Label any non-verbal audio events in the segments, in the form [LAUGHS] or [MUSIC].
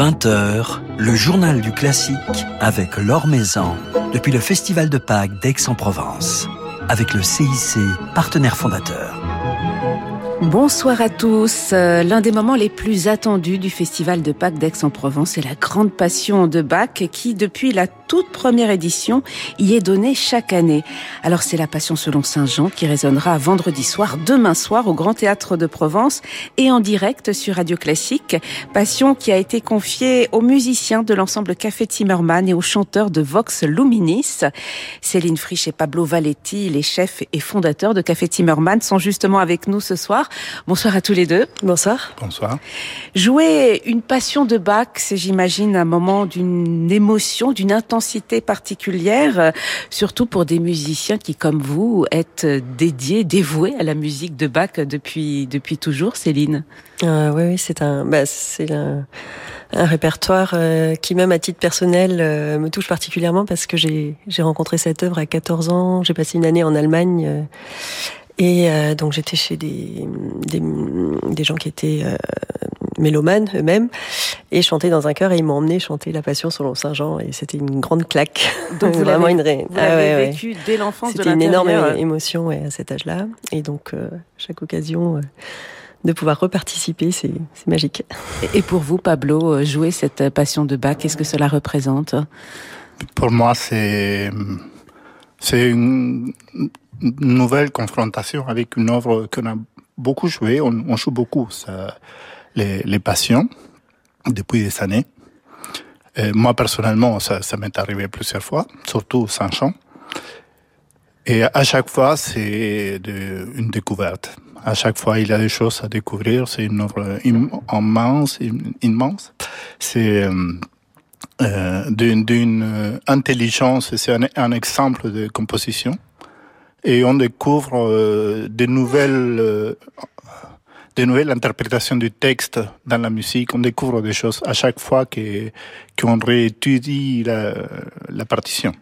20h, le journal du classique avec Laure Maison depuis le Festival de Pâques d'Aix-en-Provence, avec le CIC, partenaire fondateur. Bonsoir à tous. Euh, l'un des moments les plus attendus du Festival de Pâques d'Aix-en-Provence est la grande passion de Bach qui, depuis la toute première édition, y est donnée chaque année. Alors c'est la passion selon Saint Jean qui résonnera vendredi soir, demain soir au Grand Théâtre de Provence et en direct sur Radio Classique. Passion qui a été confiée aux musiciens de l'ensemble Café Zimmermann et aux chanteurs de Vox Luminis. Céline Frisch et Pablo Valetti, les chefs et fondateurs de Café Zimmermann, sont justement avec nous ce soir. Bonsoir à tous les deux. Bonsoir. Bonsoir. Jouer une passion de Bach, c'est j'imagine un moment d'une émotion, d'une intensité particulière, euh, surtout pour des musiciens qui, comme vous, êtes dédiés, dévoués à la musique de Bach depuis depuis toujours, Céline. Euh, oui, oui, c'est un, bah, c'est un, un, répertoire euh, qui, même à titre personnel, euh, me touche particulièrement parce que j'ai j'ai rencontré cette œuvre à 14 ans. J'ai passé une année en Allemagne. Euh, et euh, donc j'étais chez des, des, des, gens qui étaient euh, mélomanes eux-mêmes et chantaient dans un chœur et ils m'ont emmené chanter La Passion selon Saint Jean et c'était une grande claque. Donc vous [LAUGHS] vraiment une ré... vous ah, ouais, vécu ouais. dès l'enfance de C'était une énorme émotion ouais, à cet âge-là et donc euh, chaque occasion euh, de pouvoir reparticiper, c'est magique. Et pour vous, Pablo, jouer cette passion de Bach, qu'est-ce que cela représente? Pour moi, c'est c'est une nouvelle confrontation avec une œuvre qu'on a beaucoup joué. On, joue beaucoup les, les, passions depuis des années. Moi, personnellement, ça, m'est arrivé plusieurs fois, surtout sans chant. Et à chaque fois, c'est une découverte. À chaque fois, il y a des choses à découvrir. C'est une œuvre immense, immense. C'est euh, d'une intelligence. C'est un exemple de composition et on découvre euh, de nouvelles euh, de nouvelles interprétations du texte dans la musique. On découvre des choses à chaque fois que qu'on réétudie la, la partition.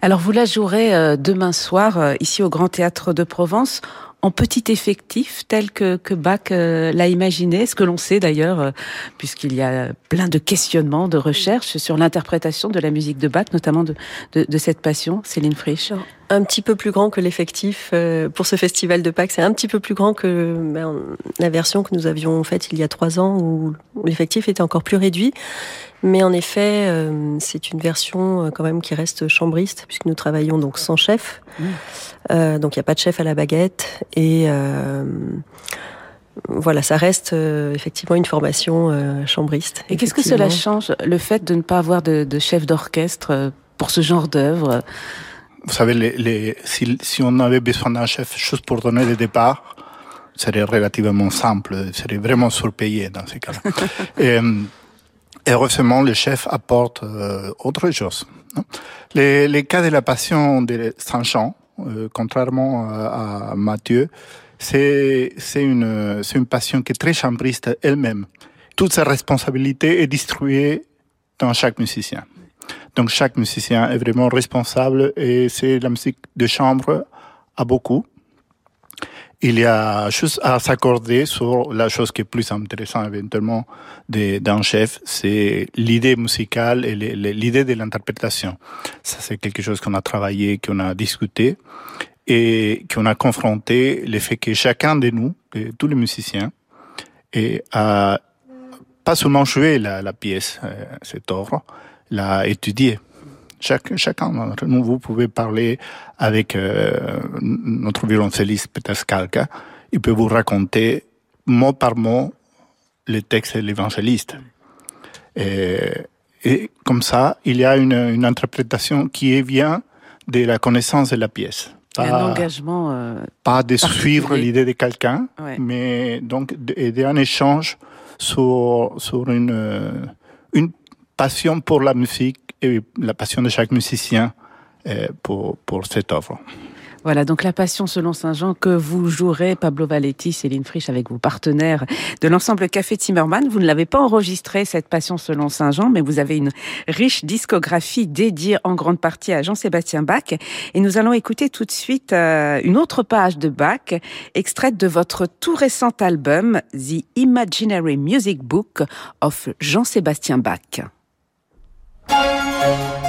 Alors vous la jouerez euh, demain soir ici au Grand Théâtre de Provence en petit effectif tel que, que Bach l'a imaginé, ce que l'on sait d'ailleurs, puisqu'il y a plein de questionnements, de recherches sur l'interprétation de la musique de Bach, notamment de, de, de cette passion, Céline Frisch. Un petit peu plus grand que l'effectif euh, pour ce festival de Pâques, c'est un petit peu plus grand que ben, la version que nous avions faite il y a trois ans où, l'effectif était encore plus réduit. Mais en effet, euh, c'est une version euh, quand même qui reste chambriste, puisque nous travaillons donc sans chef. Mmh. Euh, donc il n'y a pas de chef à la baguette. Et euh, voilà, ça reste euh, effectivement une formation chambriste. Et qu'est-ce que cela change, le fait de ne pas avoir de, de chef d'orchestre pour ce genre d'œuvre? Vous savez, les, les, si, si on avait besoin d'un chef juste pour donner le départ, serait relativement simple, serait vraiment surpayé dans ces cas-là. [LAUGHS] et, heureusement, le chef apporte euh, autre chose. Les, les, cas de la passion de Saint-Jean, euh, contrairement à, à Matthieu, c'est une c'est une passion qui est très chambriste elle-même. Toute sa responsabilité est distribuée dans chaque musicien. Donc chaque musicien est vraiment responsable et c'est la musique de chambre à beaucoup il y a juste à s'accorder sur la chose qui est plus intéressante éventuellement d'un chef, c'est l'idée musicale et l'idée de l'interprétation. Ça, c'est quelque chose qu'on a travaillé, qu'on a discuté et qu'on a confronté le fait que chacun de nous, tous les musiciens, et pas seulement joué la, pièce, euh, cette œuvre, l'a étudiée chaque, chacun d'entre nous, vous pouvez parler avec euh, notre violoncelliste Peter Skalka. Il peut vous raconter mot par mot les textes de l'évangéliste. Et, et, comme ça, il y a une, une interprétation qui vient de la connaissance de la pièce. Pas, un engagement. Euh, pas de suivre l'idée de quelqu'un, ouais. mais donc d'un échange sur, sur une passion pour la musique et la passion de chaque musicien pour, pour cette œuvre. Voilà, donc la Passion selon Saint Jean que vous jouerez, Pablo Valetti, Céline Frisch, avec vos partenaires de l'ensemble Café Timmerman. Vous ne l'avez pas enregistré, cette Passion selon Saint Jean, mais vous avez une riche discographie dédiée en grande partie à Jean-Sébastien Bach. Et nous allons écouter tout de suite euh, une autre page de Bach, extraite de votre tout récent album, The Imaginary Music Book of Jean-Sébastien Bach. Música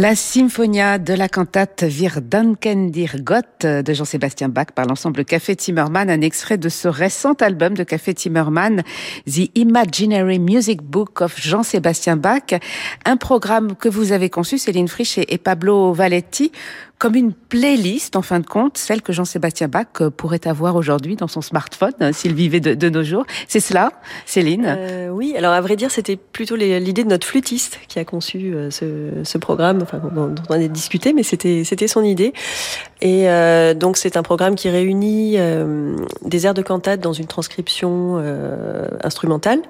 La symphonia de la cantate Wir danken dir Gott de Jean-Sébastien Bach par l'ensemble Café Timmerman, un extrait de ce récent album de Café Timmerman, The Imaginary Music Book of Jean-Sébastien Bach, un programme que vous avez conçu, Céline Frisch et Pablo Valetti, comme une playlist, en fin de compte, celle que Jean-Sébastien Bach euh, pourrait avoir aujourd'hui dans son smartphone, hein, s'il vivait de, nos jours. C'est cela, Céline? Euh, Oui, alors à vrai dire, c'était plutôt l'idée de notre flûtiste qui a conçu euh, ce, programme, enfin, dont, on a discuté, mais c'était son idée. Et donc c'est un programme qui réunit des airs de cantate dans une transcription instrumentale,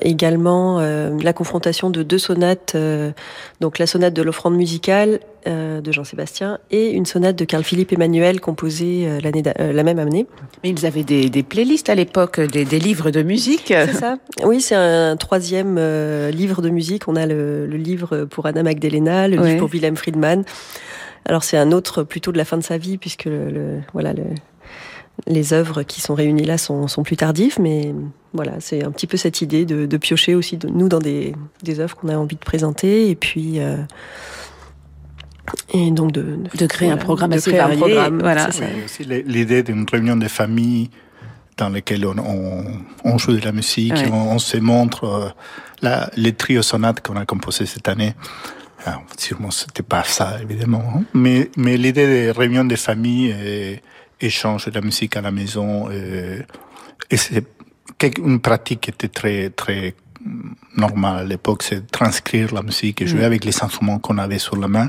également la confrontation de deux sonates, donc la sonate de l'offrande musicale euh, de Jean-Sébastien et une sonate de Carl-Philippe Emmanuel composée euh, l'année euh, la même année. Mais ils avaient des, des playlists à l'époque, des, des, livres de musique. C'est ça. Oui, c'est un troisième livre de musique. On a le, le livre pour Anna Magdalena, le livre pour Wilhelm Friedman. Alors c'est un autre plutôt de la fin de sa vie puisque le, voilà le les œuvres qui sont réunies là sont, sont plus tardives, mais voilà, c'est un petit peu cette idée de, de piocher aussi de, nous dans des, des œuvres qu'on a envie de présenter et puis euh, et donc de, de créer voilà, un programme de assez créer un varié. programme, voilà. Oui, l'idée d'une réunion de famille dans laquelle on, on, on joue de la musique, Ouais. on, on se montre euh, la, les trios sonates qu'on a composés cette année. Alors, sûrement, c'était pas ça, évidemment. hein. Mais, mais l'idée des réunions de famille et échange de la musique à la maison, et, et c'est une pratique qui était très, très normale à l'époque, c'est transcrire la musique et jouer Mm. avec les instruments qu'on avait sur la main.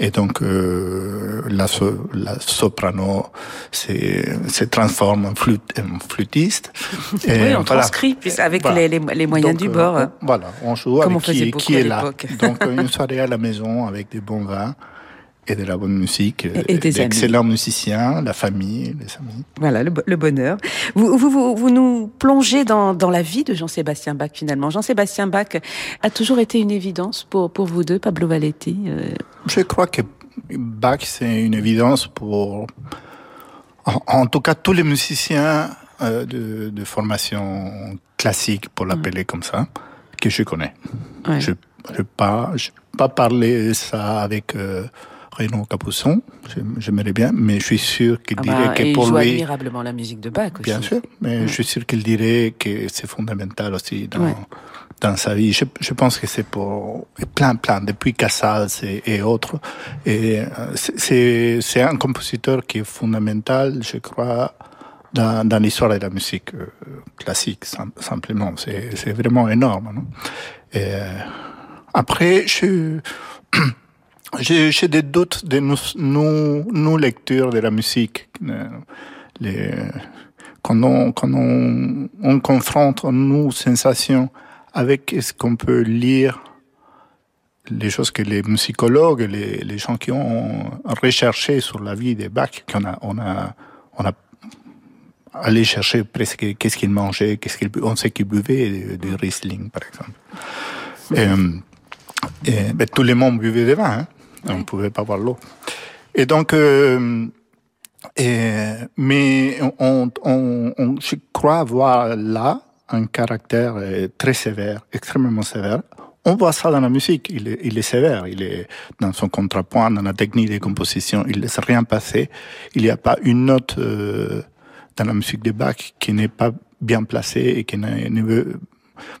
Et donc, euh, la, so- la soprano se, transforme en, flûte, en flûtiste. [LAUGHS] Et Oui, on voilà. transcrit puis avec Voilà. les, moyens Donc, du euh, bord. on- voilà, on joue Comme on avec faisait qui, qui est là. Donc, [LAUGHS] une soirée à la maison avec des bons vins et de la bonne musique, Et- et des d'excellents musiciens, la famille, les amis. Voilà, le, bo- le bonheur. Vous, vous, vous, vous nous plongez dans, dans la vie de Jean-Sébastien Bach, finalement. Jean-Sébastien Bach a toujours été une évidence pour, pour vous deux, Pablo Valetti. euh, Je crois que Bach, c'est une évidence pour, en, en tout cas, tous les musiciens euh, de, de formation classique, pour l'appeler comme ça, que je connais. ouais. Je n'ai pas, j'ai pas parlé ça avec euh, Renaud Capuçon, j'aimerais bien, mais je suis sûr qu'il Ah dirait bah, que et il pour joue lui, admirablement la musique de Bach aussi. bien sûr, mais Ouais. je suis sûr qu'il dirait que c'est fondamental aussi dans, Ouais. dans sa vie. Je, je pense que c'est pour plein, plein, depuis Casals et, et autres. Et euh, c'est- un compositeur qui est fondamental, je crois, dans, dans l'histoire de la musique euh, classique, sim- simplement. C'est c'est vraiment énorme. Non? Et, euh, après, je, [CLEARS THROAT] j'ai des doutes de nos, nos, nos lectures de la musique. Euh, Les, quand on, quand on, on confronte nos sensations avec ce qu'on peut lire, les choses que les musicologues, les, les gens qui ont recherché sur la vie de Bach, qu'on a, on a, on a allé chercher presque qu'est-ce qu'il mangeait, qu'est-ce qu'il, on sait qu'il buvait du, du Riesling, par exemple. Et, et, ben, tout le monde buvait des vins, hein. On ne pouvait pas boire l'eau. Et donc, euh, et, mais on, on, on, je crois voir là un caractère euh, très sévère, extrêmement sévère. On voit ça dans la musique, il est, il est sévère, il est dans son contrepoint, dans la technique de composition, il ne laisse rien passer. Il n'y a pas une note euh, dans la musique de Bach qui n'est pas bien placée et qui ne, veut...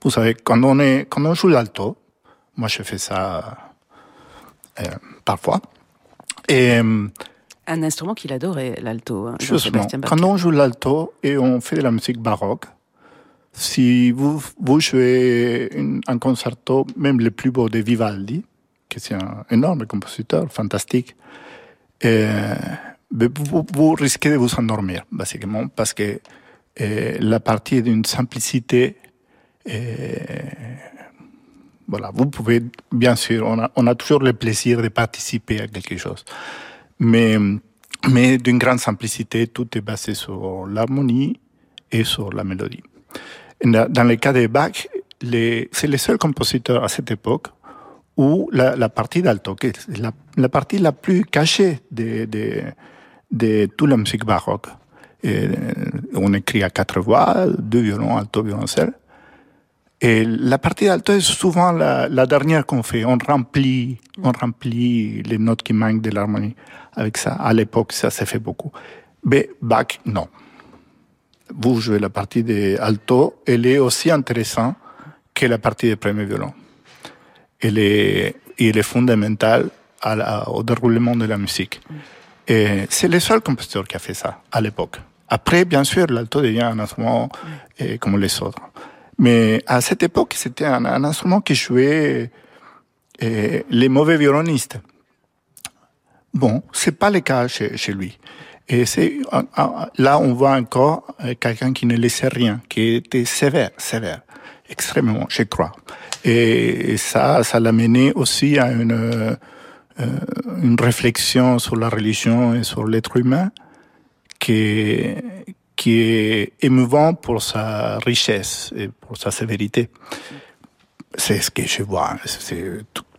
Vous savez, quand on, est, quand on joue l'alto, moi je fais ça parfois, et... euh, Un instrument qu'il adorait, l'alto, hein, Justement, quand on joue l'alto et on fait de la musique baroque, si vous, vous jouez une- un concerto, même le plus beau de Vivaldi, qui est un énorme compositeur, fantastique, euh, vous, vous risquez de vous endormir, basiquement, parce que euh, la partie est d'une simplicité. euh, voilà, vous pouvez, bien sûr, on a, toujours le plaisir de participer à quelque chose, mais, mais d'une grande simplicité, tout est basé sur l'harmonie et sur la mélodie. Dans le cas de Bach, c'est le seul compositeur à cette époque où la, la partie d'alto, qui est la, la partie la plus cachée de, de, de toute la musique baroque, on écrit à quatre voix, deux violons, alto, violoncelle. Et la partie d'alto est souvent la, dernière qu'on fait. On remplit, on remplit les notes qui manquent de l'harmonie avec ça. À l'époque, ça s'est fait beaucoup. Mais Bach, non. Vous jouez la partie de alto, elle est aussi intéressante que la partie de premier violon. Elle est, elle est fondamentale au déroulement de la musique. Et c'est le seul compositeur qui a fait ça à l'époque. Après, bien sûr, l'alto devient un instrument eh, comme les autres. Mais à cette époque, c'était un, instrument qui jouait eh, les mauvais violonistes. Bon, c'est pas le cas chez, chez lui. Et c'est là on voit encore euh, quelqu'un qui ne laissait rien, qui était sévère, sévère, extrêmement, je crois. Et, ça, ça l'a mené aussi à une euh, une réflexion sur la religion et sur l'être humain qui qui est émouvant pour sa richesse et pour sa sévérité. C'est ce que je vois. C'est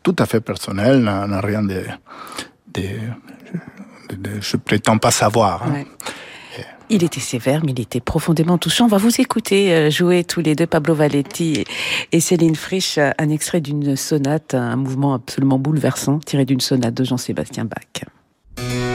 tout, à fait personnel, n'a rien de, de, de- Je prétends pas savoir. hein. Il était sévère, mais il était profondément touchant. On va vous écouter euh, jouer tous les deux, Pablo Valetti et Céline Frisch, euh, un extrait d'une sonate, un mouvement absolument bouleversant, tiré d'une sonate de Jean-Sébastien Bach.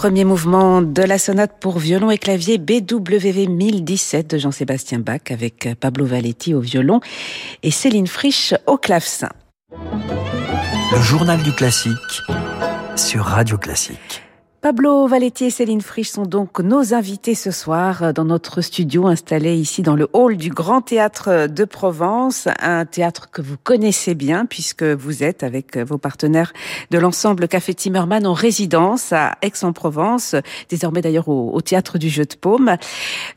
Premier mouvement de la sonate pour violon et clavier BWV 1017 de Jean-Sébastien Bach avec Pablo Valetti au violon et Céline Frisch au clavecin. Le journal du classique sur Radio Classique. Pablo Valetti et Céline Frisch sont donc nos invités ce soir dans notre studio installé ici dans le hall du Grand Théâtre de Provence, un théâtre que vous connaissez bien puisque vous êtes avec vos partenaires de l'ensemble Café Timmerman en résidence à Aix-en-Provence, désormais d'ailleurs au, Théâtre du Jeu de Paume.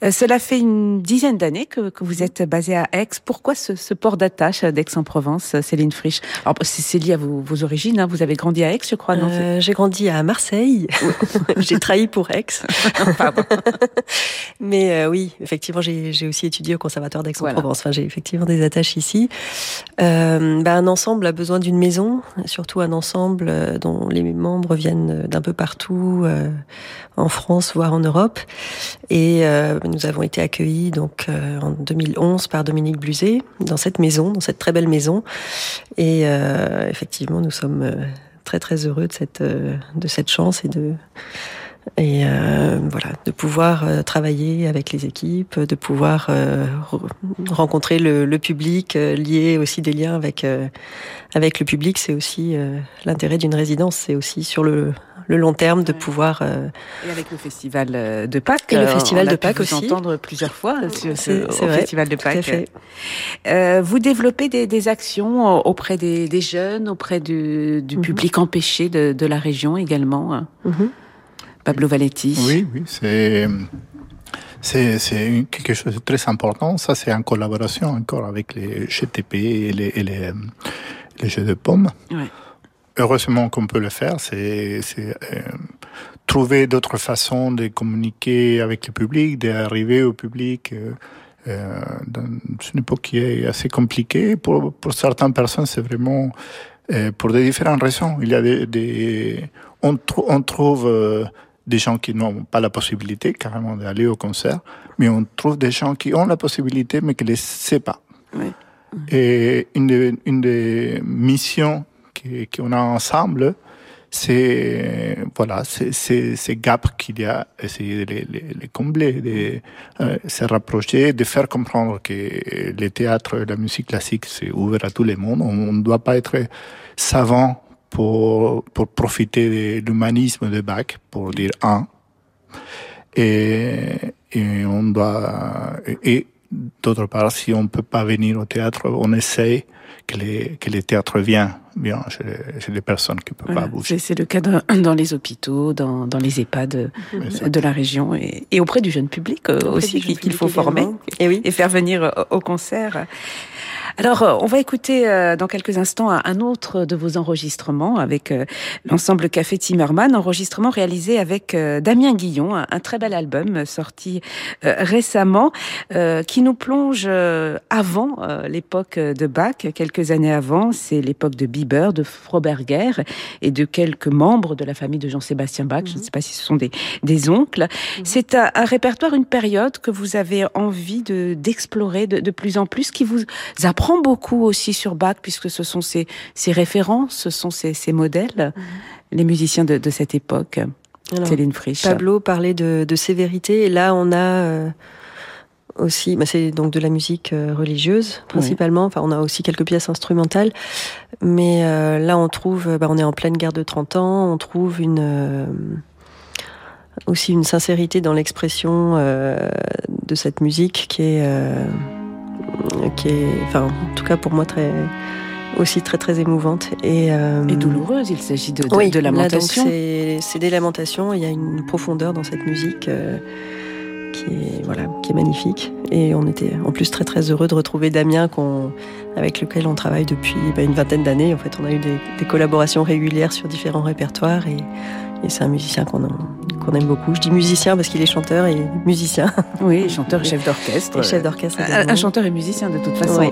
Euh, cela fait une dizaine d'années que, vous êtes basé à Aix. Pourquoi ce, port d'attache d'Aix-en-Provence, Céline Frisch? Alors c'est lié à vos, origines, hein. vous avez grandi à Aix je crois, non? Euh, J'ai grandi à Marseille. [LAUGHS] j'ai trahi pour Aix. [LAUGHS] [LAUGHS] Mais euh, oui, effectivement, j'ai aussi étudié au Conservatoire d'Aix-en-Provence. Enfin, j'ai effectivement des attaches ici. Euh, bah, un ensemble a besoin d'une maison, surtout un ensemble euh, dont les membres viennent d'un peu partout euh, en France, voire en Europe. Et nous avons été accueillis donc en 2011 par Dominique Bluzet dans cette maison, dans cette très belle maison. Et effectivement, nous sommes très très heureux de cette euh, de cette chance et de et euh, voilà de pouvoir euh, travailler avec les équipes, de pouvoir rencontrer le, le public, lier aussi des liens avec avec le public, c'est aussi l'intérêt d'une résidence, c'est aussi sur le le long terme de pouvoir. Et avec le festival de Pâques. Et le festival de Pâques aussi. entendre plusieurs fois sur ce, au festival de Pâques. Euh, vous développez des, des, actions auprès des, des jeunes, auprès du, du mhm. public empêché de, de, la région également. Mhm. Pablo Valetti? Oui, oui, c'est. C'est quelque chose de très important. Ça, c'est en collaboration encore avec les GTP et les, et les, les jeux de pommes. Ouais heureusement qu'on peut le faire, c'est euh, trouver d'autres façons de communiquer avec le public, d'arriver au public. Euh, euh, dans une époque qui est assez compliquée. Pour, pour certaines personnes, c'est vraiment euh, pour des différentes raisons. Il y a des, des on, on, trouve euh, des gens qui n'ont pas la possibilité carrément d'aller au concert, mais on trouve des gens qui ont la possibilité mais qui ne le savent pas. Oui. Et une des, une des missions qu'on a ensemble, c'est voilà, c'est ces gaps qu'il y a, essayer de les, combler, de euh, se rapprocher, de faire comprendre que le théâtre et la musique classique c'est ouvert à tout le monde. On ne doit pas être savant pour pour profiter de l'humanisme de Bach, pour dire un. Et, et on doit et d'autre part, si on peut pas venir au théâtre, on essaie que les, que les théâtres viennent bien chez, chez les personnes qui ne peuvent pas bouger. C'est le cas [LAUGHS] dans, les hôpitaux, dans, dans les EHPAD de la région et, et, auprès du jeune public euh, aussi qu'il faut former et, oui. et faire venir au concert. Alors, euh, on va écouter euh, dans quelques instants un autre de vos enregistrements avec euh, l'ensemble Café Timmerman, enregistrement réalisé avec Damien Guillon, un, très bel album sorti récemment qui nous plonge avant l'époque de Bach, quelques années avant, c'est l'époque de Bieber, de Froberger et de quelques membres de la famille de Jean-Sébastien Bach. Je ne mhm. sais pas si ce sont des, des oncles. Mhm. C'est un, répertoire, une période que vous avez envie de d'explorer de, de plus en plus, qui vous apprend prend beaucoup aussi sur Bach, puisque ce sont ses, ses références, ce sont ses, ses modèles, mhm. les musiciens de, de cette époque. Céline Frisch. Pablo parlait de, de sévérité, et là on a euh, aussi, bah c'est donc de la musique euh, religieuse principalement. Enfin, on a aussi quelques pièces instrumentales, mais euh, là on trouve, bah, on est en pleine guerre de 30 ans, on trouve une aussi une sincérité dans l'expression de cette musique qui est qui est, enfin, en tout cas pour moi très aussi très très émouvante et, euh, et douloureuse. Il s'agit de, de, oui, de lamentation. C'est des lamentations. Il y a une profondeur dans cette musique euh, qui est voilà, qui est magnifique. Et on était en plus très très heureux de retrouver Damien, qu'on, avec lequel on travaille depuis bah, une vingtaine d'années. En fait, on a eu des, des, collaborations régulières sur différents répertoires et, et c'est un musicien qu'on aime beaucoup. Je dis musicien parce qu'il est chanteur et musicien. [LAUGHS] Oui, chanteur et chef d'orchestre. Et chef d'orchestre. Un, chanteur et musicien de toute façon. Oui.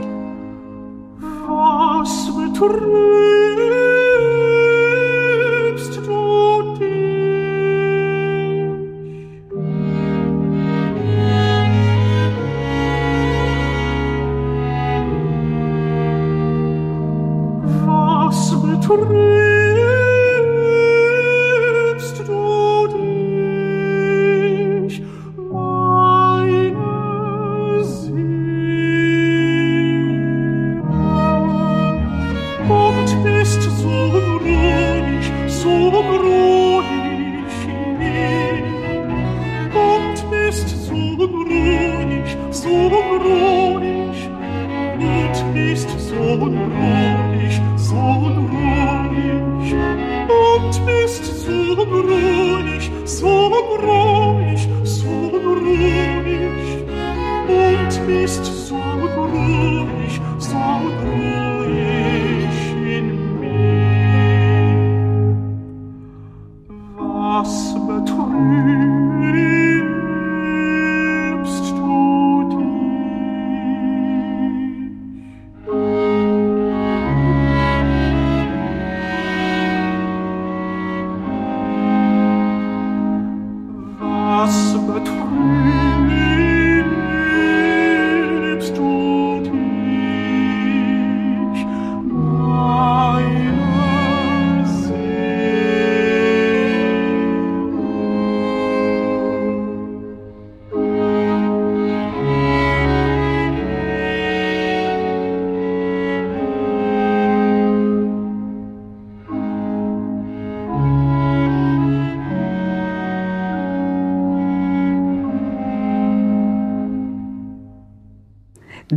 votre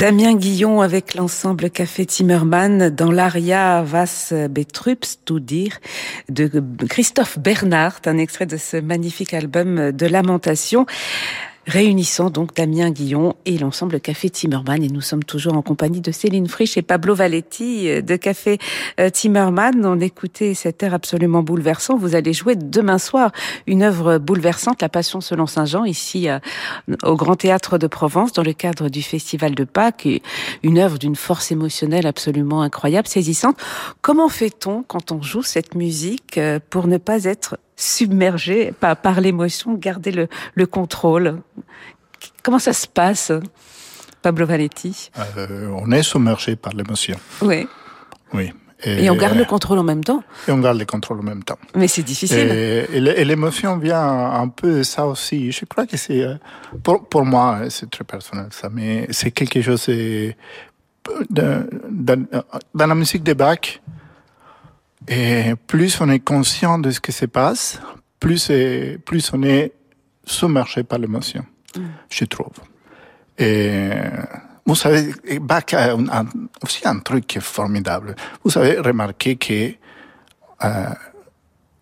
Damien Guillon avec l'ensemble Café Timmerman dans l'aria Was Betrups, tout dire, de Christophe Bernard, un extrait de ce magnifique album de lamentation réunissant donc Damien Guillon et l'ensemble Café Timmerman. Et nous sommes toujours en compagnie de Céline Frisch et Pablo Valetti euh, de Café euh, Timmerman. On écoutait cet air absolument bouleversant. Vous allez jouer demain soir une œuvre bouleversante, La Passion selon Saint Jean, ici euh, au Grand Théâtre de Provence, dans le cadre du Festival de Pâques. Une œuvre d'une force émotionnelle absolument incroyable, saisissante. Comment fait-on quand on joue cette musique pour ne pas être submergé par, par l'émotion, garder le, le, contrôle. Comment ça se passe, Pablo Valetti? Euh, On est submergé par l'émotion. Oui. Oui. Et, on garde le contrôle en même temps. Et on garde le contrôle en même temps. Mais c'est difficile. Et, l'émotion vient un peu de ça aussi. Je crois que c'est, euh, pour, pour moi, c'est très personnel ça, mais c'est quelque chose, dans, dans la musique de Bach, et plus on est conscient de ce qui se passe, plus, plus on est submergé par l'émotion, mm. je trouve. Et vous savez, Bach a aussi un truc qui est formidable. Vous avez remarqué que euh,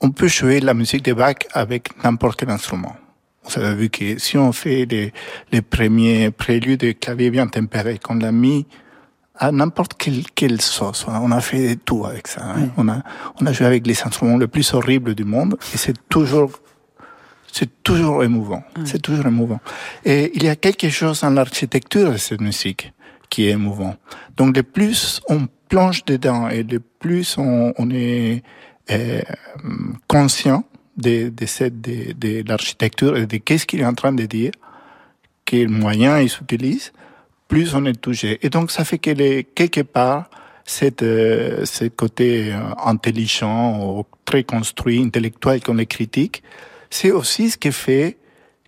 on peut jouer la musique de Bach avec n'importe quel instrument. Vous avez vu que si on fait les, les premiers préludes de clavier bien tempéré qu'on l'a mis à n'importe quelle, quelle sauce. On a fait tout avec ça. Hein. On, a, on a joué avec les instruments les plus horribles du monde et c'est toujours c'est toujours émouvant. C'est toujours émouvant. Et il y a quelque chose dans l'architecture de cette musique qui est émouvant. Donc, le plus on plonge dedans et le plus on, on est euh, conscient de, de, cette, de, de l'architecture et de qu'est-ce qu'il est en train de dire, quels moyens il s'utilise, plus on est touché. Et donc ça fait que les, quelque part, cette, euh, ce côté euh, intelligent, ou très construit, intellectuel qu'on les critique, c'est aussi ce qui fait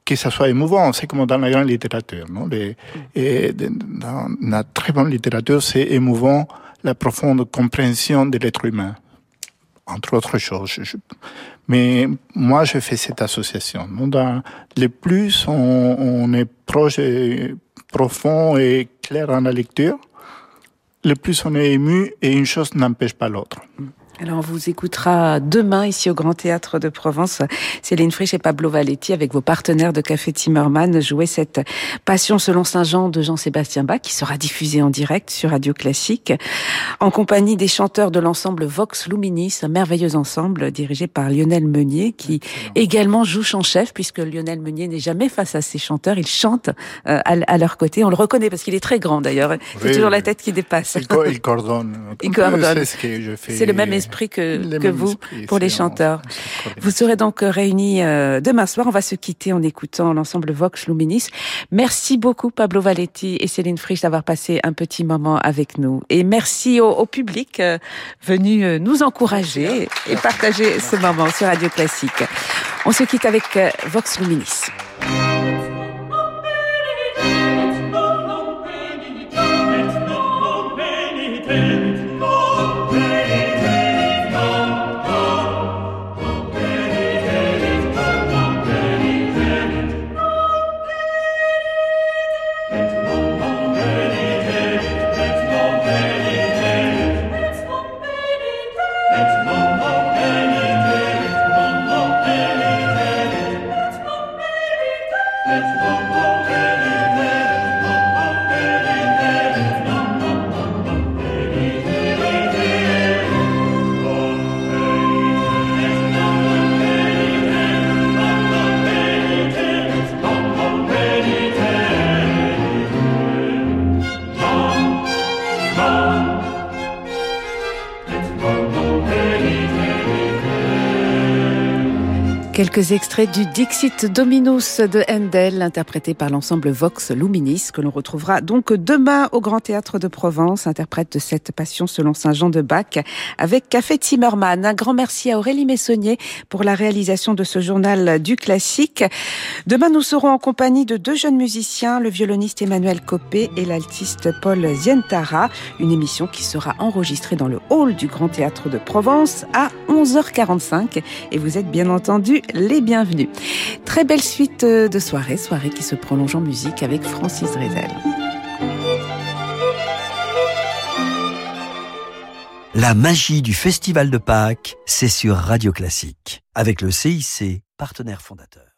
que ça soit émouvant. C'est comme dans la grande littérature. Non? Les, et dans la très bonne littérature, c'est émouvant la profonde compréhension de l'être humain, entre autres choses. mais moi, je fais cette association. Non? Dans, le plus on, on est proche profond et clair dans la lecture, le plus on est ému et une chose n'empêche pas l'autre. Alors on vous écoutera demain ici au Grand Théâtre de Provence. Céline Frisch et Pablo Valetti avec vos partenaires de Café Timmerman jouer cette Passion selon Saint Jean de Jean-Sébastien Bach qui sera diffusée en direct sur Radio Classique en compagnie des chanteurs de l'ensemble Vox Luminis, un merveilleux ensemble dirigé par Lionel Meunier qui également joue chef puisque Lionel Meunier n'est jamais face à ses chanteurs, il chante euh, à, leur côté. On le reconnaît parce qu'il est très grand d'ailleurs. C'est toujours la tête qui dépasse. Il, coordonne. [LAUGHS] Il coordonne. C'est le même esprit que, que vous pour les chanteurs. Vous serez donc réunis euh, demain soir. On va se quitter en écoutant l'ensemble Vox Luminis. Merci beaucoup Pablo Valetti et Céline Frisch d'avoir passé un petit moment avec nous. Et merci au, au public euh, venu euh, nous encourager et partager ce moment sur Radio Classique. On se quitte avec Vox Luminis. Quelques extraits du Dixit Dominus de Handel, interprété par l'ensemble Vox Luminis, que l'on retrouvera donc demain au Grand Théâtre de Provence, interprète de cette passion selon Saint Jean de Bach, avec Café Zimmermann. Un grand merci à Aurélie Messonnier pour la réalisation de ce journal du classique. Demain, nous serons en compagnie de deux jeunes musiciens, le violoniste Emmanuel Copé et l'altiste Paul Zientara. Une émission qui sera enregistrée dans le hall du Grand Théâtre de Provence à 11h45. Et vous êtes bien entendu les bienvenus. Très belle suite euh, de soirée, soirée qui se prolonge en musique avec Francis Drezel. La magie du Festival de Pâques, c'est sur Radio Classique, avec le CIC, partenaire fondateur.